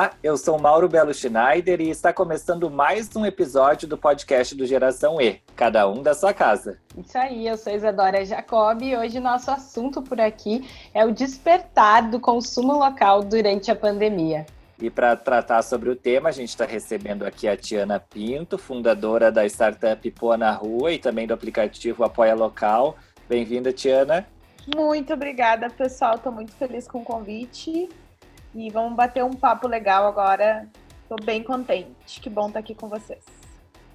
Olá, eu sou Mauro Belo Schneider e está começando mais um episódio do podcast do Geração E, cada um da sua casa. Isso aí, eu sou Isadora Jacob e hoje nosso assunto por aqui é o despertar do consumo local durante a pandemia. E para tratar sobre o tema, a gente está recebendo aqui a Tiana Pinto, fundadora da startup Poa na Rua e também do aplicativo Apoia Local. Bem-vinda, Tiana. Muito obrigada, pessoal. Estou muito feliz com o convite e vamos bater um papo legal agora. Estou bem contente. Que bom estar aqui com vocês.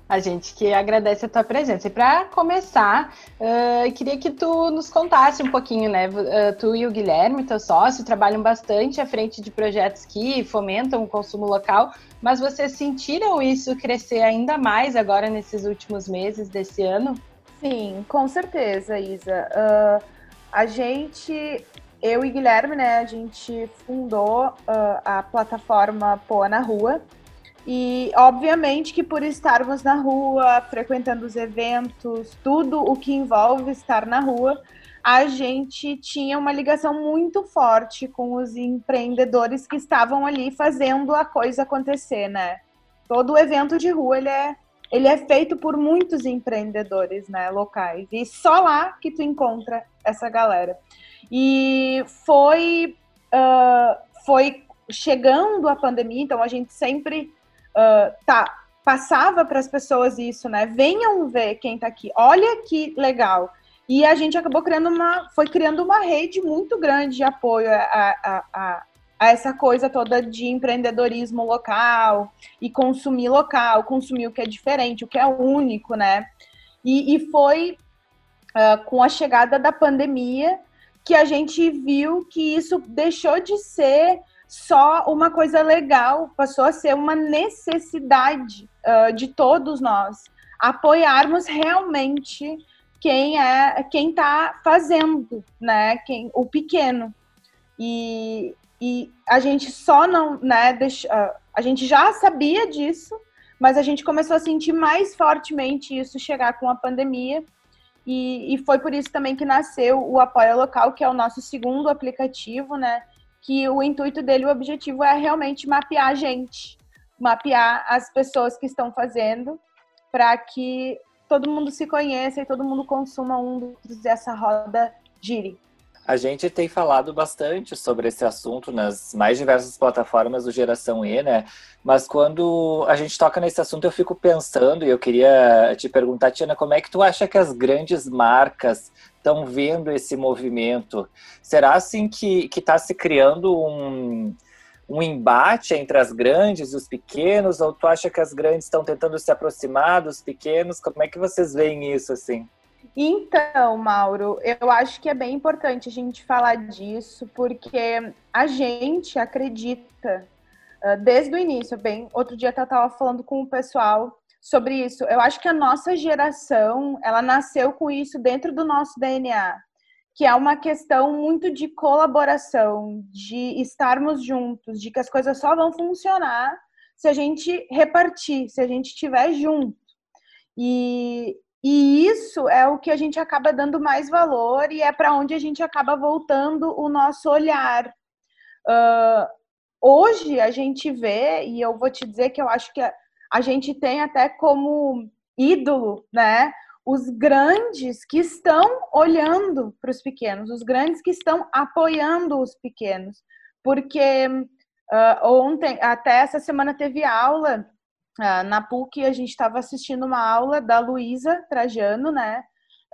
A gente que agradece a tua presença. E para começar, uh, queria que tu nos contasse um pouquinho, né? Uh, tu e o Guilherme, teu sócio, trabalham bastante à frente de projetos que fomentam o consumo local, mas vocês sentiram isso crescer ainda mais agora nesses últimos meses desse ano? Sim, com certeza, Isa. Uh, a gente eu e Guilherme, né, a gente fundou uh, a plataforma Poa na Rua. E, obviamente, que por estarmos na rua, frequentando os eventos, tudo o que envolve estar na rua, a gente tinha uma ligação muito forte com os empreendedores que estavam ali fazendo a coisa acontecer, né? Todo evento de rua, ele é, ele é feito por muitos empreendedores, né, locais. E só lá que tu encontra essa galera. E foi, uh, foi chegando a pandemia, então a gente sempre uh, tá, passava para as pessoas isso, né? Venham ver quem está aqui, olha que legal. E a gente acabou criando uma, foi criando uma rede muito grande de apoio a, a, a, a essa coisa toda de empreendedorismo local e consumir local, consumir o que é diferente, o que é único, né? E, e foi uh, com a chegada da pandemia que a gente viu que isso deixou de ser só uma coisa legal, passou a ser uma necessidade uh, de todos nós apoiarmos realmente quem é quem está fazendo, né? Quem o pequeno e, e a gente só não, né? Deixa, uh, a gente já sabia disso, mas a gente começou a sentir mais fortemente isso chegar com a pandemia e, e, foi por isso também que nasceu o Apoia Local, que é o nosso segundo aplicativo, né? Que o intuito dele, o objetivo é realmente mapear a gente, mapear as pessoas que estão fazendo, para que todo mundo se conheça e todo mundo consuma um dos e essa roda gire. A gente tem falado bastante sobre esse assunto nas mais diversas plataformas do Geração E, né? Mas quando a gente toca nesse assunto, eu fico pensando e eu queria te perguntar, Tiana, como é que tu acha que as grandes marcas estão vendo esse movimento? Será assim que está se criando um, um embate entre as grandes e os pequenos? Ou tu acha que as grandes estão tentando se aproximar dos pequenos? Como é que vocês veem isso assim? Então, Mauro, eu acho que é bem importante a gente falar disso, porque a gente acredita uh, desde o início. Bem, outro dia eu estava falando com o pessoal sobre isso. Eu acho que a nossa geração, ela nasceu com isso dentro do nosso DNA, que é uma questão muito de colaboração, de estarmos juntos, de que as coisas só vão funcionar se a gente repartir, se a gente estiver junto. E e isso é o que a gente acaba dando mais valor e é para onde a gente acaba voltando o nosso olhar. Uh, hoje a gente vê, e eu vou te dizer que eu acho que a, a gente tem até como ídolo, né? Os grandes que estão olhando para os pequenos, os grandes que estão apoiando os pequenos. Porque uh, ontem, até essa semana, teve aula na PUC, a gente estava assistindo uma aula da Luísa Trajano, né?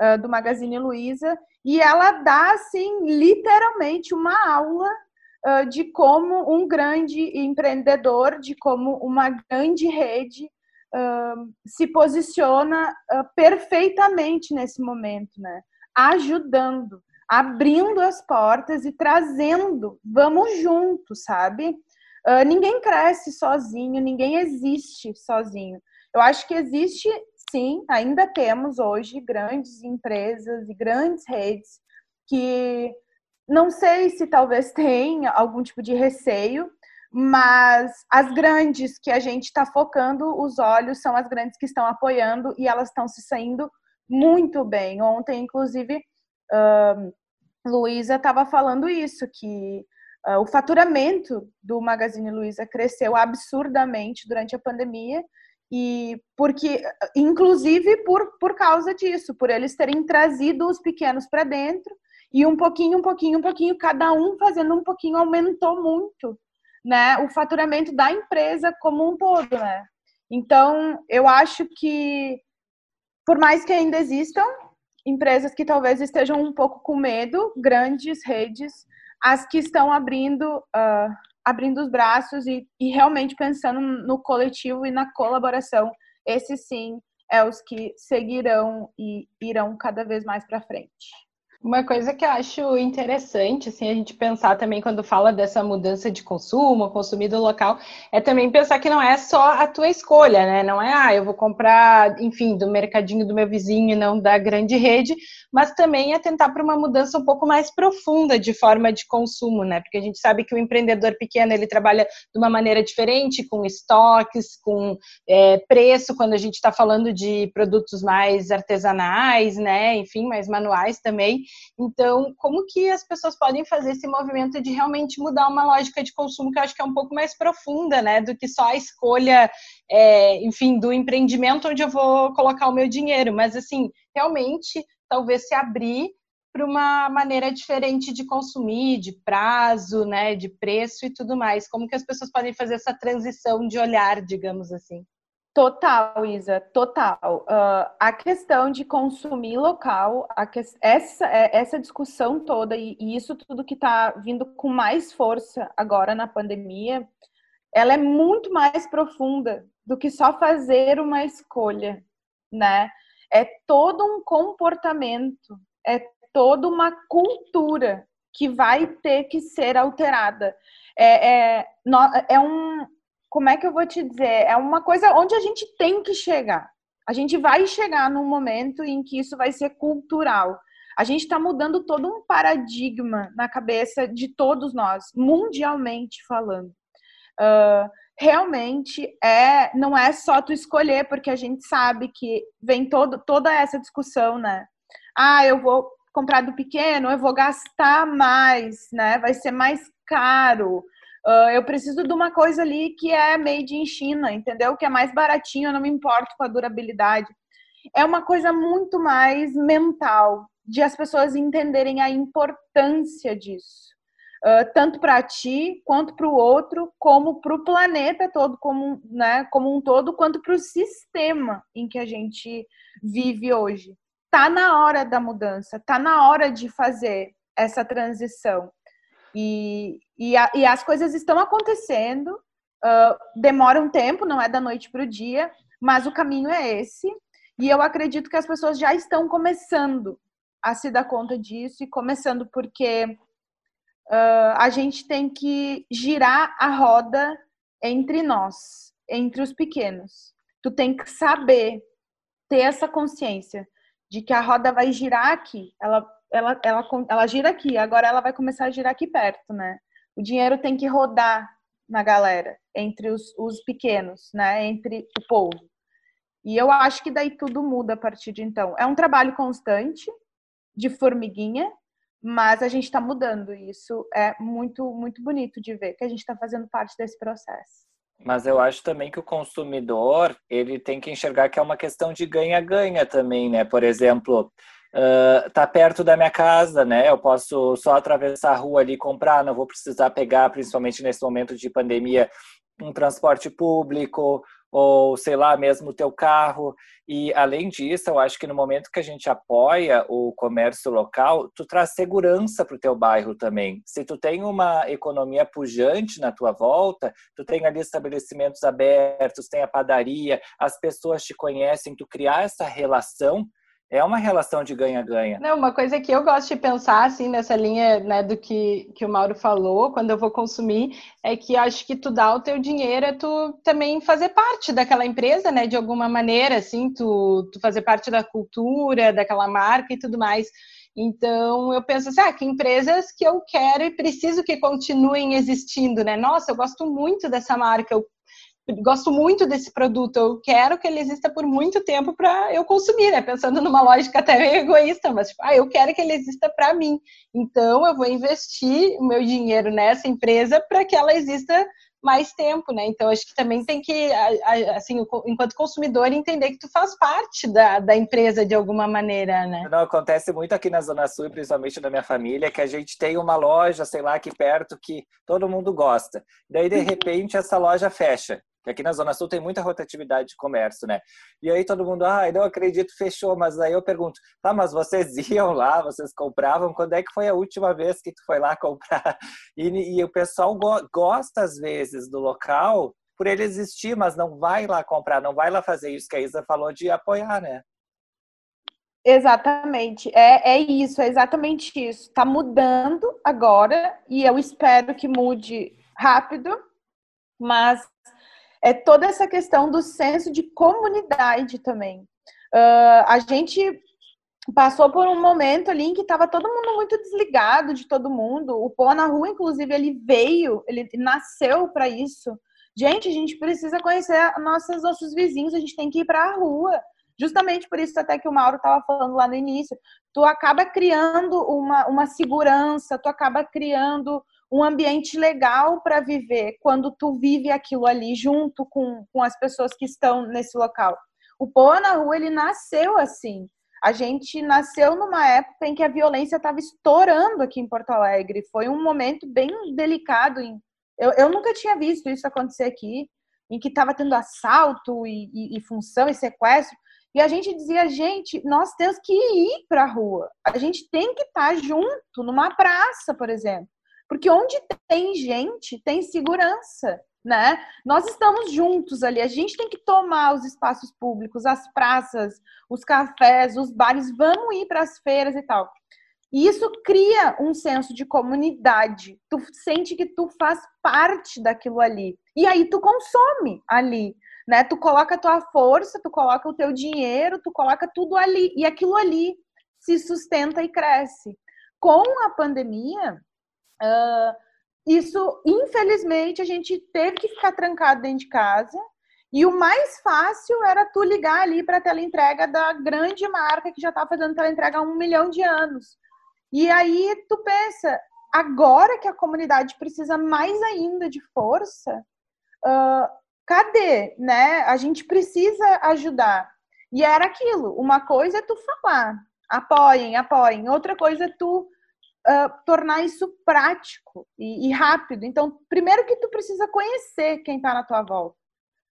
Uh, do Magazine Luiza, e ela dá, assim, literalmente uma aula uh, de como um grande empreendedor, de como uma grande rede se posiciona perfeitamente nesse momento, né? Ajudando, abrindo as portas e trazendo, vamos juntos, sabe? Uh, ninguém cresce sozinho, ninguém existe sozinho. Eu acho que existe, sim, ainda temos hoje grandes empresas e grandes redes que não sei se talvez tenha algum tipo de receio, mas as grandes que a gente está focando os olhos são as grandes que estão apoiando e elas estão se saindo muito bem. Ontem, inclusive, uh, Luísa estava falando isso, que o faturamento do Magazine Luiza cresceu absurdamente durante a pandemia e porque inclusive por, por causa disso, por eles terem trazido os pequenos para dentro e um pouquinho, um pouquinho, um pouquinho, cada um fazendo um pouquinho aumentou muito, né, o faturamento da empresa como um todo, né? Então, eu acho que por mais que ainda existam empresas que talvez estejam um pouco com medo, grandes redes, as que estão abrindo, uh, abrindo os braços e, e realmente pensando no coletivo e na colaboração, esses sim é os que seguirão e irão cada vez mais para frente. Uma coisa que eu acho interessante, assim, a gente pensar também quando fala dessa mudança de consumo, consumido local, é também pensar que não é só a tua escolha, né? Não é, ah, eu vou comprar, enfim, do mercadinho do meu vizinho e não da grande rede, mas também é tentar para uma mudança um pouco mais profunda de forma de consumo, né? Porque a gente sabe que o empreendedor pequeno ele trabalha de uma maneira diferente, com estoques, com é, preço, quando a gente está falando de produtos mais artesanais, né? Enfim, mais manuais também. Então, como que as pessoas podem fazer esse movimento de realmente mudar uma lógica de consumo que eu acho que é um pouco mais profunda, né, do que só a escolha, é, enfim, do empreendimento onde eu vou colocar o meu dinheiro, mas assim, realmente, talvez se abrir para uma maneira diferente de consumir, de prazo, né, de preço e tudo mais. Como que as pessoas podem fazer essa transição de olhar, digamos assim? Total, Isa, total. Uh, a questão de consumir local, que, essa, é, essa discussão toda e, e isso tudo que está vindo com mais força agora na pandemia, ela é muito mais profunda do que só fazer uma escolha, né? É todo um comportamento, é toda uma cultura que vai ter que ser alterada. É, é, é um, como é que eu vou te dizer? É uma coisa onde a gente tem que chegar. A gente vai chegar num momento em que isso vai ser cultural. A gente está mudando todo um paradigma na cabeça de todos nós, mundialmente falando. Uh, realmente é, não é só tu escolher, porque a gente sabe que vem todo, toda essa discussão, né? Ah, eu vou comprar do pequeno, eu vou gastar mais, né? Vai ser mais caro. Uh, eu preciso de uma coisa ali que é made in China, entendeu? Que é mais baratinho, eu não me importo com a durabilidade. É uma coisa muito mais mental, de as pessoas entenderem a importância disso. Uh, tanto para ti, quanto para o outro, como para o planeta todo, como, né, como um todo, quanto para o sistema em que a gente vive hoje. Tá na hora da mudança, tá na hora de fazer essa transição. E, e, a, e as coisas estão acontecendo, uh, demora um tempo, não é da noite para o dia, mas o caminho é esse. E eu acredito que as pessoas já estão começando a se dar conta disso e começando porque uh, a gente tem que girar a roda entre nós, entre os pequenos. Tu tem que saber ter essa consciência de que a roda vai girar aqui. Ela ela, ela, ela gira aqui, agora ela vai começar a girar aqui perto, né? O dinheiro tem que rodar na galera, entre os, os pequenos, né? Entre o povo. E eu acho que daí tudo muda a partir de então. É um trabalho constante, de formiguinha, mas a gente está mudando. E isso é muito, muito bonito de ver que a gente está fazendo parte desse processo. Mas eu acho também que o consumidor ele tem que enxergar que é uma questão de ganha-ganha também, né? Por exemplo, uh, tá perto da minha casa, né? Eu posso só atravessar a rua ali e comprar, não vou precisar pegar, principalmente nesse momento de pandemia, um transporte público ou sei lá mesmo o teu carro e além disso eu acho que no momento que a gente apoia o comércio local tu traz segurança para o teu bairro também se tu tem uma economia pujante na tua volta tu tem ali estabelecimentos abertos tem a padaria as pessoas te conhecem tu criar essa relação é uma relação de ganha-ganha. Não, uma coisa que eu gosto de pensar, assim, nessa linha né, do que, que o Mauro falou, quando eu vou consumir, é que acho que tu dá o teu dinheiro é tu também fazer parte daquela empresa, né, de alguma maneira, assim, tu, tu fazer parte da cultura, daquela marca e tudo mais. Então, eu penso assim, ah, que empresas que eu quero e preciso que continuem existindo, né? Nossa, eu gosto muito dessa marca, eu gosto muito desse produto, eu quero que ele exista por muito tempo para eu consumir, né? Pensando numa lógica até meio egoísta, mas tipo, ah, eu quero que ele exista para mim. Então eu vou investir o meu dinheiro nessa empresa para que ela exista mais tempo, né? Então acho que também tem que, assim, enquanto consumidor, entender que tu faz parte da, da empresa de alguma maneira, né? Não, acontece muito aqui na Zona Sul, principalmente da minha família, que a gente tem uma loja, sei lá, aqui perto que todo mundo gosta. Daí, de uhum. repente, essa loja fecha aqui na Zona Sul tem muita rotatividade de comércio, né? E aí todo mundo, ah, não acredito, fechou. Mas aí eu pergunto, tá, mas vocês iam lá, vocês compravam? Quando é que foi a última vez que tu foi lá comprar? E, e o pessoal go gosta, às vezes, do local por ele existir, mas não vai lá comprar, não vai lá fazer isso que a Isa falou de apoiar, né? Exatamente, é, é isso, é exatamente isso. Está mudando agora e eu espero que mude rápido, mas é toda essa questão do senso de comunidade também. Uh, a gente passou por um momento ali em que estava todo mundo muito desligado de todo mundo. O Pô na Rua, inclusive, ele veio, ele nasceu para isso. Gente, a gente precisa conhecer nossos, nossos vizinhos, a gente tem que ir para a rua. Justamente por isso até que o Mauro estava falando lá no início. Tu acaba criando uma, uma segurança, tu acaba criando um ambiente legal para viver quando tu vive aquilo ali junto com, com as pessoas que estão nesse local. O Pô na Rua, ele nasceu assim. A gente nasceu numa época em que a violência estava estourando aqui em Porto Alegre. Foi um momento bem delicado. Eu, eu nunca tinha visto isso acontecer aqui, em que estava tendo assalto e, e, e função e sequestro. E a gente dizia, gente, nós temos que ir para a rua. A gente tem que estar tá junto, numa praça, por exemplo. Porque onde tem gente, tem segurança, né? Nós estamos juntos ali, a gente tem que tomar os espaços públicos, as praças, os cafés, os bares, vamos ir para as feiras e tal. E isso cria um senso de comunidade. Tu sente que tu faz parte daquilo ali. E aí tu consome ali, né? Tu coloca a tua força, tu coloca o teu dinheiro, tu coloca tudo ali. E aquilo ali se sustenta e cresce. Com a pandemia, Uh, isso, infelizmente, a gente teve que ficar trancado dentro de casa. E o mais fácil era tu ligar ali para a teleentrega da grande marca que já está fazendo teleentrega há um milhão de anos. E aí tu pensa, agora que a comunidade precisa mais ainda de força, uh, cadê, né? A gente precisa ajudar. E era aquilo, uma coisa é tu falar, apoiem, apoiem. Outra coisa é tu uh, tornar isso prático e, e, rápido. Então, primeiro que tu precisa conhecer quem está na tua volta,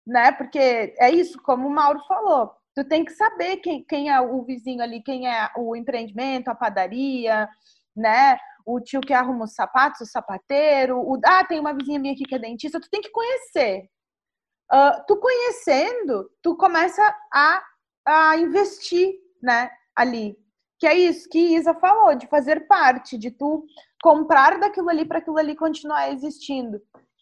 né? Porque é isso, como o Mauro falou, tu tem que saber quem, quem é o vizinho ali, quem é o empreendimento, a padaria, né? O tio que arruma os sapatos, o sapateiro, o ah, tem uma vizinha minha aqui que é dentista, tu tem que conhecer. Uh, tu conhecendo, tu começa a, a investir, né, ali que é isso que Isa falou, de fazer parte, de tu comprar daquilo ali para aquilo ali continuar existindo.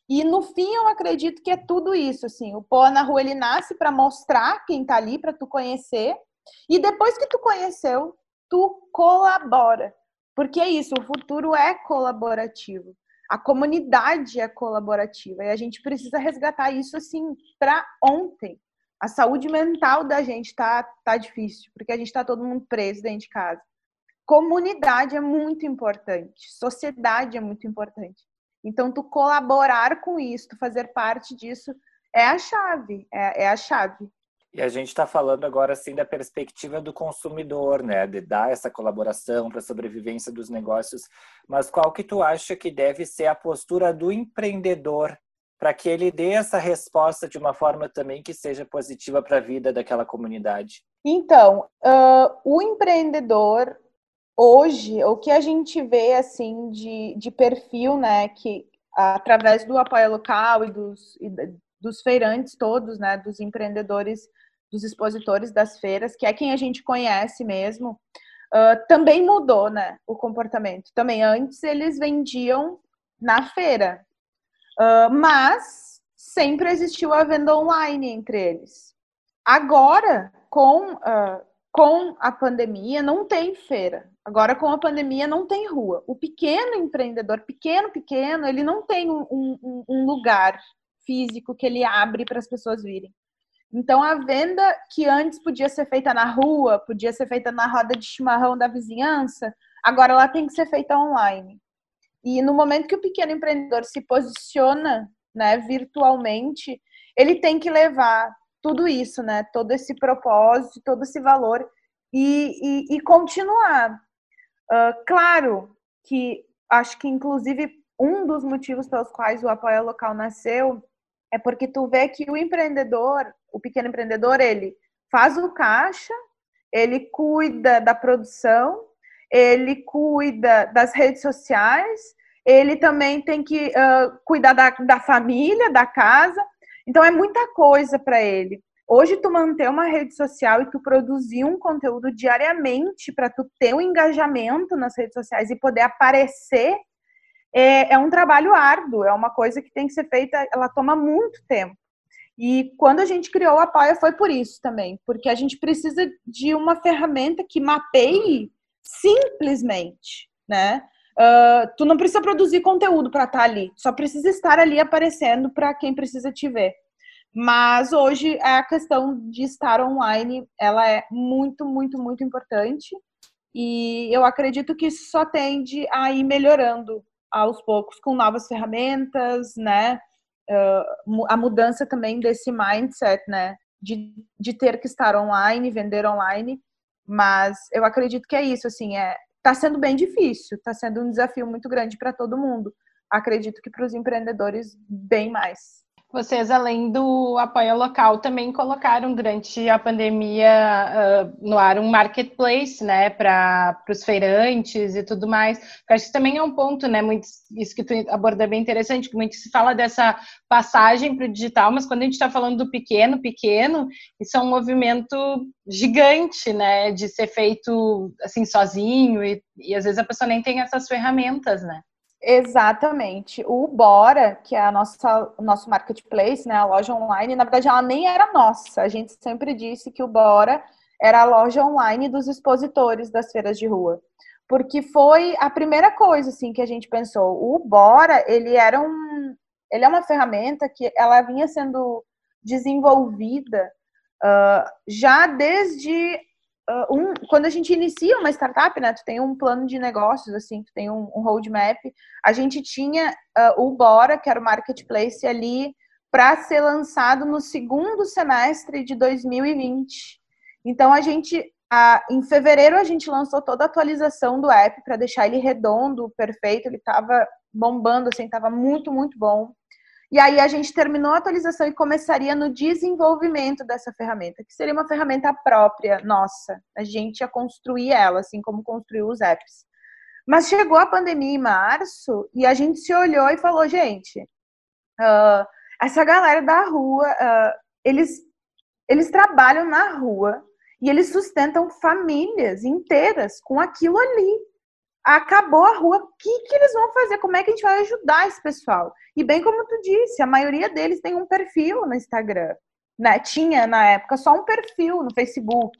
E no fim eu acredito que é tudo isso, assim, o pó na rua ele nasce para mostrar quem tá ali, para tu conhecer, e depois que tu conheceu, tu colabora. Porque é isso, o futuro é colaborativo. A comunidade é colaborativa e a gente precisa resgatar isso assim para ontem a saúde mental da gente tá, tá difícil, porque a gente está todo mundo preso dentro de casa. Comunidade é muito importante, sociedade é muito importante. Então, tu colaborar com isso, tu fazer parte disso, é a chave, é, é a chave. E a gente está falando agora assim da perspectiva do consumidor, né, de dar essa colaboração para a sobrevivência dos negócios. Mas qual que tu acha que deve ser a postura do empreendedor para que ele dê essa resposta de uma forma também que seja positiva para a vida daquela comunidade? Então, uh, o empreendedor hoje, o que a gente vê assim de, de perfil, né, que através do apoio local e dos, e dos feirantes todos, né, dos empreendedores, dos expositores das feiras, que é quem a gente conhece mesmo, uh, também mudou, né, o comportamento. Também antes eles vendiam na feira, Uh, mas sempre existiu a venda online entre eles. Agora, com, uh, com a pandemia, não tem feira. Agora, com a pandemia, não tem rua. O pequeno empreendedor, pequeno, pequeno, ele não tem um, um, um lugar físico que ele abre para as pessoas virem. Então, a venda que antes podia ser feita na rua, podia ser feita na roda de chimarrão da vizinhança, agora ela tem que ser feita online. E no momento que o pequeno empreendedor se posiciona né, virtualmente, ele tem que levar tudo isso, né, todo esse propósito, todo esse valor e, e, e continuar. Uh, claro que acho que, inclusive, um dos motivos pelos quais o apoio local nasceu é porque tu vê que o empreendedor, o pequeno empreendedor, ele faz o caixa, ele cuida da produção, ele cuida das redes sociais, ele também tem que uh, cuidar da, da família, da casa. Então é muita coisa para ele. Hoje tu manter uma rede social e tu produzir um conteúdo diariamente para tu ter um engajamento nas redes sociais e poder aparecer é, é um trabalho árduo, é uma coisa que tem que ser feita, ela toma muito tempo. E quando a gente criou o Apoia foi por isso também, porque a gente precisa de uma ferramenta que mapeie simplesmente, né? Uh, tu não precisa produzir conteúdo para estar tá ali, só precisa estar ali aparecendo para quem precisa te ver. Mas hoje a questão de estar online, ela é muito, muito, muito importante. E eu acredito que isso só tende a ir melhorando aos poucos com novas ferramentas, né? Uh, a mudança também desse mindset, né? De, de ter que estar online, vender online. Mas eu acredito que é isso, assim, é tá sendo bem difícil, tá sendo um desafio muito grande para todo mundo. Acredito que para os empreendedores bem mais. Vocês, além do apoio local, também colocaram durante a pandemia uh, no ar um marketplace, né, para os feirantes e tudo mais. Acho que também é um ponto, né, muito, isso que tu aborda é bem interessante, que muito se fala dessa passagem para o digital, mas quando a gente está falando do pequeno, pequeno, isso é um movimento gigante, né, de ser feito assim sozinho e, e às vezes a pessoa nem tem essas ferramentas, né. Exatamente. O Bora, que é a nossa, o nosso marketplace, né, a loja online, na verdade ela nem era nossa. A gente sempre disse que o Bora era a loja online dos expositores das feiras de rua. Porque foi a primeira coisa assim que a gente pensou. O Bora, ele era um ele é uma ferramenta que ela vinha sendo desenvolvida uh, já desde uh, um, quando a gente inicia uma startup, né, tu tem um plano de negócios, assim, tu tem um, um roadmap. A gente tinha uh, o Bora, que era o marketplace ali, para ser lançado no segundo semestre de 2020. Então a gente, a, em fevereiro a gente lançou toda a atualização do app para deixar ele redondo, perfeito. Ele estava bombando, assim, estava muito, muito bom. E aí a gente terminou a atualização e começaria no desenvolvimento dessa ferramenta, que seria uma ferramenta própria nossa. A gente ia construir ela, assim como construiu os apps. Mas chegou a pandemia em março e a gente se olhou e falou, gente, uh, essa galera da rua, uh, eles, eles trabalham na rua e eles sustentam famílias inteiras com aquilo ali acabou a rua, o que, que eles vão fazer? Como é que a gente vai ajudar esse pessoal? E bem como tu disse, a maioria deles tem um perfil no Instagram, né? Tinha na época só um perfil no Facebook.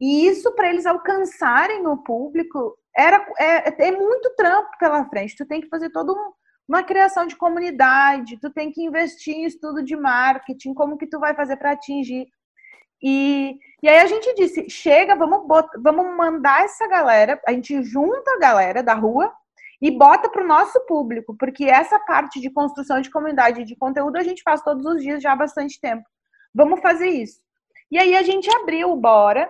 E isso para eles alcançarem o público era é, é, muito trampo pela frente. Tu tem que fazer toda um, uma criação de comunidade, tu tem que investir em estudo de marketing, como que tu vai fazer para atingir e, e aí a gente disse: chega, vamos, botar, vamos mandar essa galera, a gente junta a galera da rua e bota para o nosso público, porque essa parte de construção de comunidade de conteúdo a gente faz todos os dias já há bastante tempo. Vamos fazer isso. E aí a gente abriu o Bora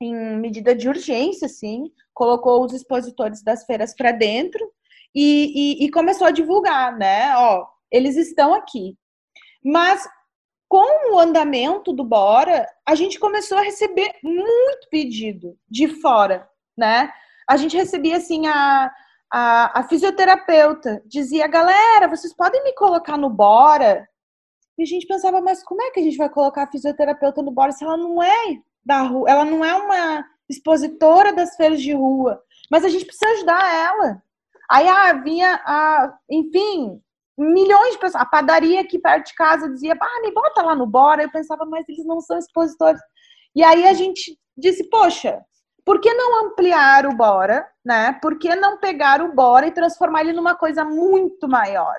em medida de urgência, assim, colocou os expositores das feiras para dentro e, e, e começou a divulgar, né? Ó, eles estão aqui. Mas com o andamento do Bora, a gente começou a receber muito pedido de fora, né? A gente recebia assim a, a, a fisioterapeuta dizia, galera, vocês podem me colocar no Bora? E a gente pensava, mas como é que a gente vai colocar a fisioterapeuta no Bora se ela não é da rua, ela não é uma expositora das feiras de rua, mas a gente precisa ajudar ela. Aí ah, vinha, a, enfim, milhões de pessoas. A padaria aqui perto de casa dizia, ah, me bota lá no Bora. Eu pensava, mas eles não são expositores. E aí a gente disse, poxa, por que não ampliar o Bora, né? Por que não pegar o Bora e transformar ele numa coisa muito maior?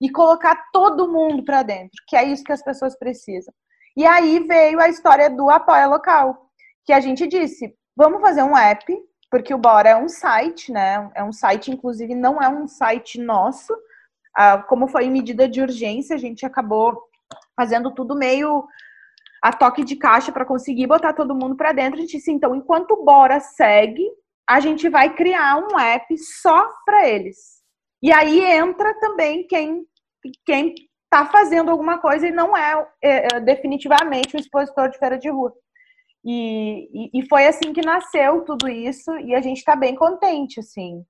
e colocar todo mundo para dentro, que é isso que as pessoas precisam. E aí veio a história do apoio local, que a gente disse, vamos fazer um app, porque o Bora é um site, né? É um site, inclusive, não é um site nosso. Ah, como foi medida de urgência, a gente acabou fazendo tudo meio a toque de caixa para conseguir botar todo mundo para dentro. A gente disse, então, enquanto Bora segue, a gente vai criar um app só para eles. E aí entra também quem quem está fazendo alguma coisa e não é, é, é, definitivamente um expositor de feira de rua. E, e, e, foi assim que nasceu tudo isso e a gente está bem contente, assim.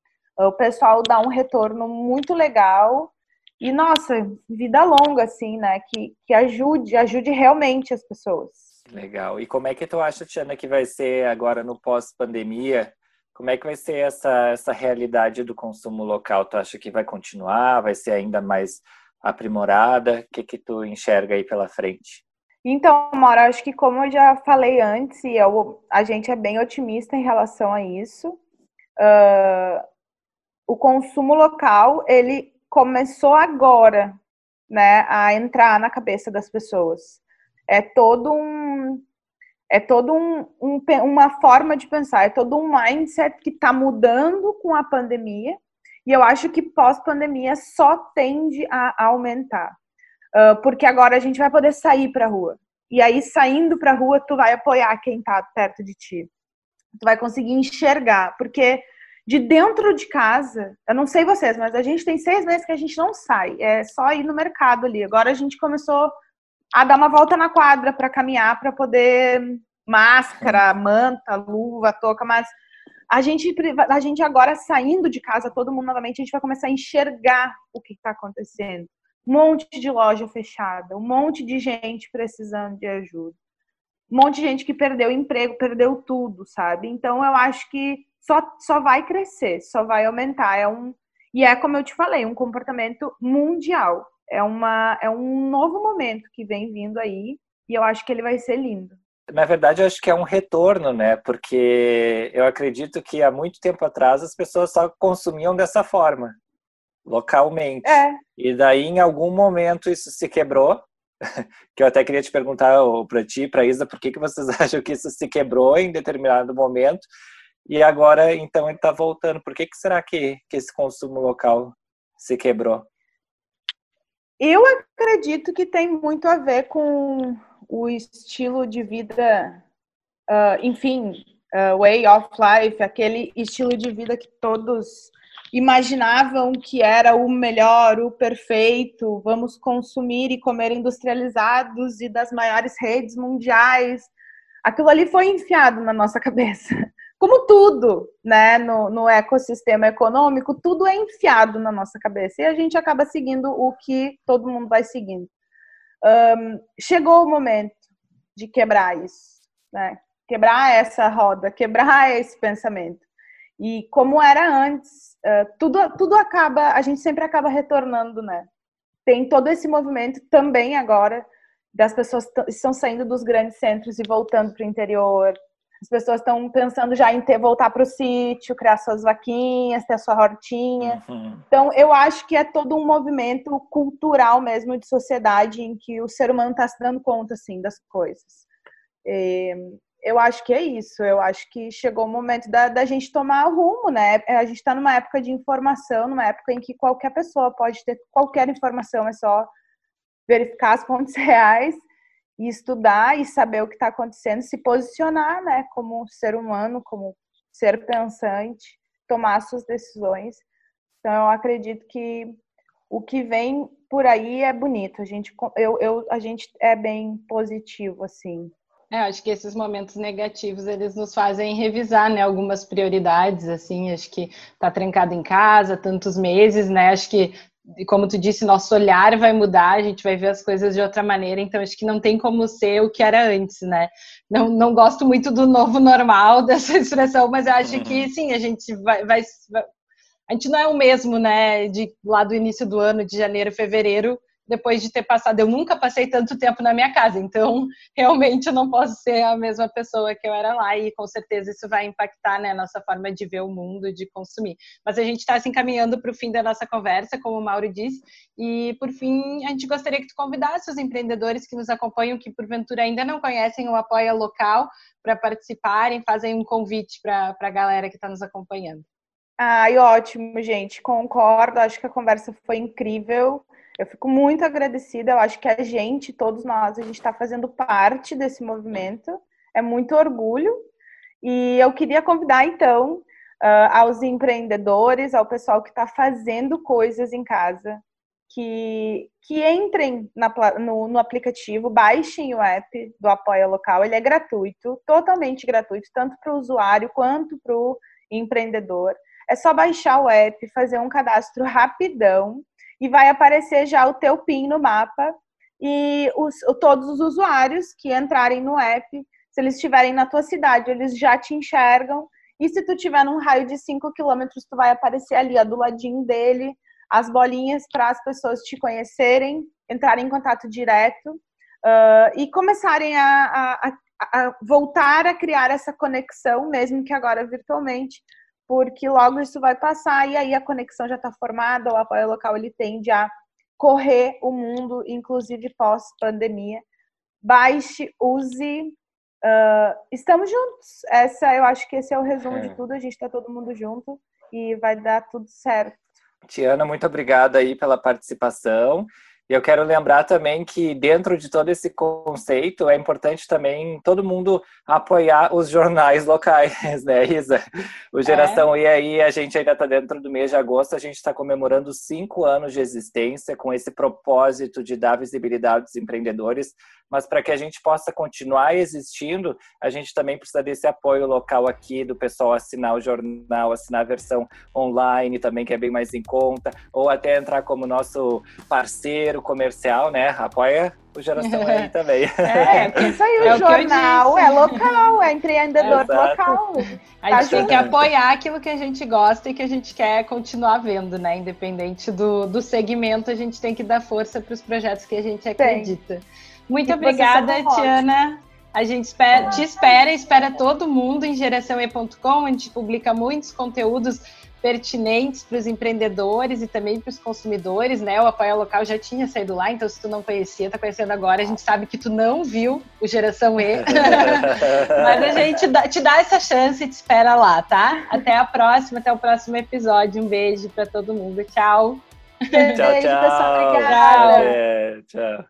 O pessoal dá um retorno muito legal e, nossa, vida longa, assim, né? Que, que ajude, ajude realmente as pessoas. Legal. E como é que tu acha, Tiana, que vai ser agora no pós-pandemia? Como é que vai ser essa, essa realidade do consumo local? Tu acha que vai continuar? Vai ser ainda mais aprimorada? O que, que tu enxerga aí pela frente? Então, Maura, acho que como eu já falei antes, e eu, a gente é bem otimista em relação a isso, uh, o consumo local, ele começou agora, né, a entrar na cabeça das pessoas. É todo um é todo um, um uma forma de pensar, é todo um mindset que está mudando com a pandemia e eu acho que pós-pandemia só tende a aumentar. Uh, porque agora a gente vai poder sair para rua. E aí, saindo para rua, tu vai apoiar quem está perto de ti. Tu vai conseguir enxergar. Porque de dentro de casa, eu não sei vocês, mas a gente tem seis meses que a gente não sai. É só ir no mercado ali. Agora a gente começou a dar uma volta na quadra para caminhar, para poder máscara, manta, luva, touca, mas a gente, a gente agora saindo de casa, todo mundo novamente, a gente vai começar a enxergar o que está acontecendo. Um monte de loja fechada, um monte de gente precisando de ajuda, um monte de gente que perdeu emprego, perdeu tudo, sabe? Então eu acho que só, só vai crescer, só vai aumentar. É um, e é como eu te falei, um comportamento mundial. É, uma, é um novo momento que vem vindo aí e eu acho que ele vai ser lindo na verdade, eu acho que é um retorno, né? Porque eu acredito que há muito tempo atrás as pessoas só consumiam dessa forma, localmente. É. E daí, em algum momento, isso se quebrou. que eu até queria te perguntar para ti, para Isa, por que, que vocês acham que isso se quebrou em determinado momento? E agora, então, ele está voltando. Por que, que será que, que esse consumo local se quebrou? Eu acredito que tem muito a ver com o estilo de vida, uh, enfim, uh, way of life, aquele estilo de vida que todos imaginavam que era o melhor, o perfeito, vamos consumir e comer industrializados e das maiores redes mundiais. Aquilo ali foi enfiado na nossa cabeça. Como tudo, né, no, no ecossistema econômico, tudo é enfiado na nossa cabeça e a gente acaba seguindo o que todo mundo vai seguindo um, chegou o momento de quebrar isso, né? Quebrar essa roda, quebrar esse pensamento. E como era antes, uh, tudo, tudo acaba, a gente sempre acaba retornando, né? Tem todo esse movimento também agora das pessoas estão saindo dos grandes centros e voltando para o interior, as pessoas estão pensando já em ter, voltar para o sítio, criar suas vaquinhas, ter a sua hortinha. Uhum. Então, eu acho que é todo um movimento cultural mesmo de sociedade em que o ser humano está se dando conta assim das coisas. E, eu acho que é isso. Eu acho que chegou o momento da, da gente tomar rumo, né? A gente está numa época de informação, numa época em que qualquer pessoa pode ter qualquer informação, é só verificar as fontes reais e estudar e saber o que está acontecendo, se posicionar, né, como ser humano, como ser pensante, tomar suas decisões. Então, eu acredito que o que vem por aí é bonito. A gente, eu, eu, a gente é bem positivo, assim. É, acho que esses momentos negativos eles nos fazem revisar, né, algumas prioridades, assim, acho que tá trancado em casa tantos meses, né, acho que e como tu disse, nosso olhar vai mudar, a gente vai ver as coisas de outra maneira, então acho que não tem como ser o que era antes, né? Não, não gosto muito do novo normal dessa expressão, mas eu acho que uhum. sim, a gente vai, vai, a gente não é o mesmo, né, de lá do início do ano, de janeiro, fevereiro, depois de ter passado. Eu nunca passei tanto tempo na minha casa, então realmente eu não posso ser a mesma pessoa que eu era lá e com certeza isso vai impactar né, a nossa forma de ver o mundo, de consumir. Mas a gente está se encaminhando para o fim da nossa conversa, como o Mauro disse, e por fim a gente gostaria que tu convidasse os empreendedores que nos acompanham, que porventura ainda não conhecem o Apoia Local, para participarem, fazem um convite para a galera que está nos acompanhando. Ai, ótimo, gente. Concordo. Acho que a conversa foi incrível. Eu fico muito agradecida. Eu acho que a gente, todos nós, a gente está fazendo parte desse movimento. É muito orgulho. E eu queria convidar, então, uh, aos empreendedores, ao pessoal que está fazendo coisas em casa, que, que entrem na, no, no, aplicativo, baixem o app do Apoia Local. Ele é gratuito, totalmente gratuito, tanto para o usuário quanto para o empreendedor. É só baixar o app, fazer um cadastro rapidão e vai aparecer já o teu PIN no mapa e os, todos os usuários que entrarem no app, se eles estiverem na tua cidade, eles já te enxergam. E se tu tiver num raio de 5 quilômetros, tu vai aparecer ali, ó, do ladinho dele, as bolinhas para as pessoas te conhecerem, entrarem em contato direto uh, e começarem a, a, a, voltar a criar essa conexão, mesmo que agora virtualmente, porque logo isso vai passar e aí a conexão já está formada, o apoio local ele tende a correr o mundo, inclusive pós-pandemia. Baixe, use, uh, estamos juntos. Essa, eu acho que esse é o resumo é. de tudo. A gente está todo mundo junto e vai dar tudo certo. Tiana, muito obrigada aí pela participação. Eu quero lembrar também que dentro de todo esse conceito é importante também todo mundo apoiar os jornais locais, né, Isa? O Geração é. E aí, a gente ainda está dentro do mês de agosto, a gente está comemorando cinco anos de existência com esse propósito de dar visibilidade aos empreendedores, mas para que a gente possa continuar existindo, a gente também precisa desse apoio local aqui, do pessoal assinar o jornal, assinar a versão online também, que é bem mais em conta, ou até entrar como nosso parceiro comercial, né? Apoia o Geração aí também. É, isso aí, é o jornal é local, é empreendedor Exato. local. A gente tá tem que apoiar aquilo que a gente gosta e que a gente quer continuar vendo, né? Independente do, do segmento, a gente tem que dar força para os projetos que a gente acredita. Tem. Muito e obrigada, Tiana. A gente espera, te espera, espera todo mundo em geraçãoe.com. A gente publica muitos conteúdos pertinentes para os empreendedores e também para os consumidores, né? O Apoio Local já tinha saído lá, então se tu não conhecia, tá conhecendo agora. A gente sabe que tu não viu o Geração E, mas a gente dá, te dá essa chance e te espera lá, tá? Até a próxima, até o próximo episódio. Um beijo para todo mundo. Tchau. Beijo, tchau, tchau. pessoal. Obrigada. É, tchau.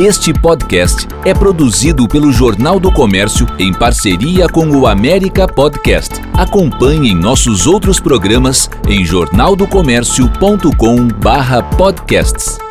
Este podcast é produzido pelo Jornal do Comércio em parceria com o América Podcast. Acompanhe nossos outros programas em jornaldocomércio.com/podcasts.